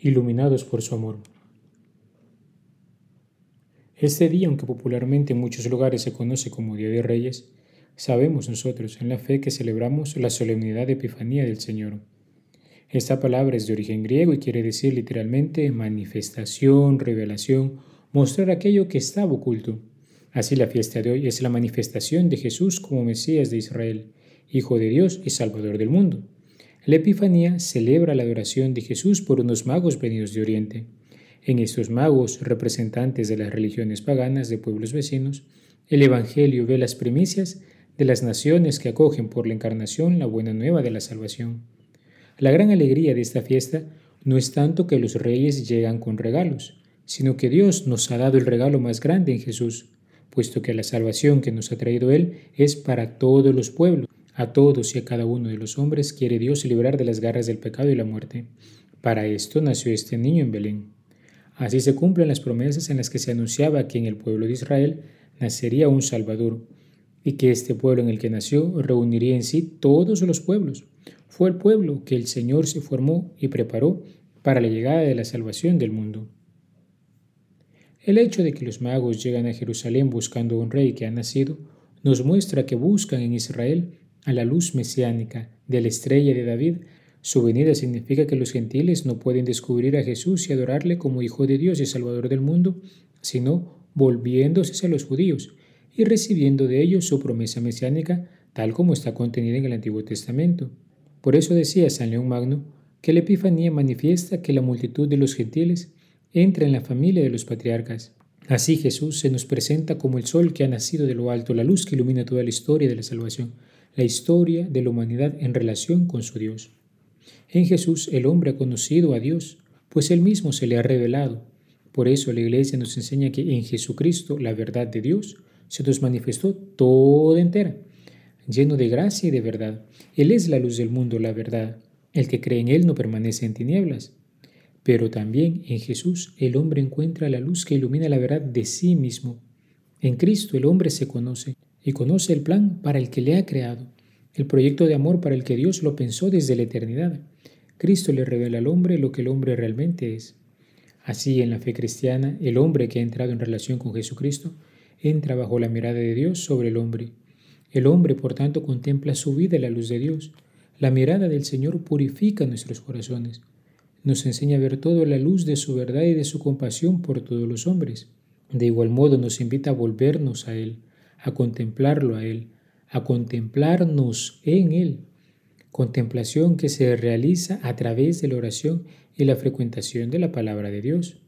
Iluminados por su amor. Este día, aunque popularmente en muchos lugares se conoce como Día de Reyes, sabemos nosotros en la fe que celebramos la solemnidad de Epifanía del Señor. Esta palabra es de origen griego y quiere decir literalmente manifestación, revelación, mostrar aquello que estaba oculto. Así la fiesta de hoy es la manifestación de Jesús como Mesías de Israel, Hijo de Dios y Salvador del mundo. La Epifanía celebra la adoración de Jesús por unos magos venidos de Oriente. En estos magos, representantes de las religiones paganas de pueblos vecinos, el Evangelio ve las primicias de las naciones que acogen por la encarnación la buena nueva de la salvación. La gran alegría de esta fiesta no es tanto que los reyes llegan con regalos, sino que Dios nos ha dado el regalo más grande en Jesús, puesto que la salvación que nos ha traído Él es para todos los pueblos. A todos y a cada uno de los hombres quiere Dios librar de las garras del pecado y la muerte. Para esto nació este niño en Belén. Así se cumplen las promesas en las que se anunciaba que en el pueblo de Israel nacería un Salvador, y que este pueblo en el que nació reuniría en sí todos los pueblos. Fue el pueblo que el Señor se formó y preparó para la llegada de la salvación del mundo. El hecho de que los magos llegan a Jerusalén buscando un rey que ha nacido nos muestra que buscan en Israel a la luz mesiánica de la estrella de David su venida significa que los gentiles no pueden descubrir a Jesús y adorarle como Hijo de Dios y Salvador del mundo, sino volviéndose a los judíos y recibiendo de ellos su promesa mesiánica tal como está contenida en el Antiguo Testamento. Por eso decía San León Magno que la Epifanía manifiesta que la multitud de los gentiles entra en la familia de los patriarcas. Así Jesús se nos presenta como el sol que ha nacido de lo alto, la luz que ilumina toda la historia de la salvación, la historia de la humanidad en relación con su Dios. En Jesús el hombre ha conocido a Dios, pues él mismo se le ha revelado. Por eso la Iglesia nos enseña que en Jesucristo la verdad de Dios se nos manifestó toda entera, lleno de gracia y de verdad. Él es la luz del mundo, la verdad. El que cree en Él no permanece en tinieblas. Pero también en Jesús el hombre encuentra la luz que ilumina la verdad de sí mismo. En Cristo el hombre se conoce y conoce el plan para el que le ha creado el proyecto de amor para el que Dios lo pensó desde la eternidad. Cristo le revela al hombre lo que el hombre realmente es. Así, en la fe cristiana, el hombre que ha entrado en relación con Jesucristo entra bajo la mirada de Dios sobre el hombre. El hombre, por tanto, contempla su vida en la luz de Dios. La mirada del Señor purifica nuestros corazones. Nos enseña a ver todo la luz de su verdad y de su compasión por todos los hombres. De igual modo nos invita a volvernos a Él, a contemplarlo a Él, a contemplarnos en Él, contemplación que se realiza a través de la oración y la frecuentación de la palabra de Dios.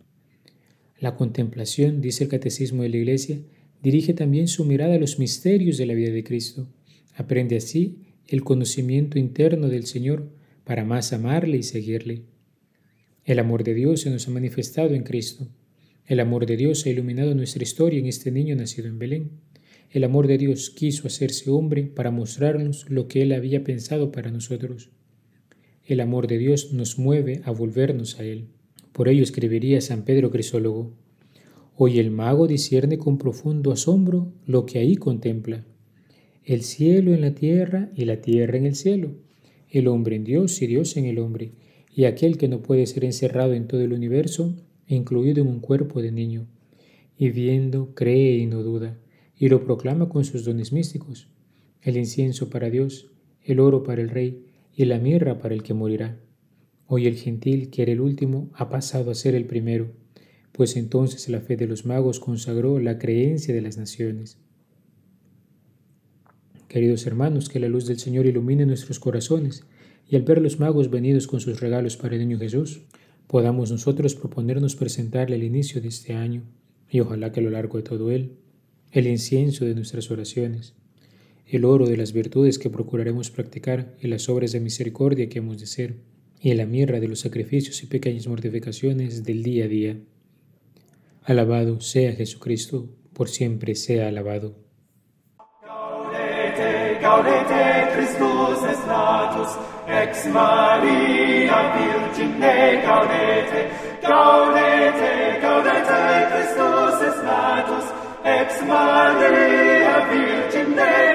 La contemplación, dice el Catecismo de la Iglesia, dirige también su mirada a los misterios de la vida de Cristo. Aprende así el conocimiento interno del Señor para más amarle y seguirle. El amor de Dios se nos ha manifestado en Cristo. El amor de Dios ha iluminado nuestra historia en este niño nacido en Belén. El amor de Dios quiso hacerse hombre para mostrarnos lo que Él había pensado para nosotros. El amor de Dios nos mueve a volvernos a Él. Por ello escribiría San Pedro Crisólogo, Hoy el mago discierne con profundo asombro lo que ahí contempla. El cielo en la tierra y la tierra en el cielo. El hombre en Dios y Dios en el hombre. Y aquel que no puede ser encerrado en todo el universo, incluido en un cuerpo de niño. Y viendo, cree y no duda y lo proclama con sus dones místicos, el incienso para Dios, el oro para el rey y la mirra para el que morirá. Hoy el gentil, que era el último, ha pasado a ser el primero, pues entonces la fe de los magos consagró la creencia de las naciones. Queridos hermanos, que la luz del Señor ilumine nuestros corazones y al ver los magos venidos con sus regalos para el niño Jesús, podamos nosotros proponernos presentarle el inicio de este año y ojalá que a lo largo de todo él el incienso de nuestras oraciones, el oro de las virtudes que procuraremos practicar y las obras de misericordia que hemos de ser, y la mirra de los sacrificios y pequeñas mortificaciones del día a día. Alabado sea Jesucristo, por siempre sea alabado. Gaudete, gaudete Christus es natus, ex Maria Virgine gaudete. Gaudete, gaudete Christus es natus, ex Maria Virgine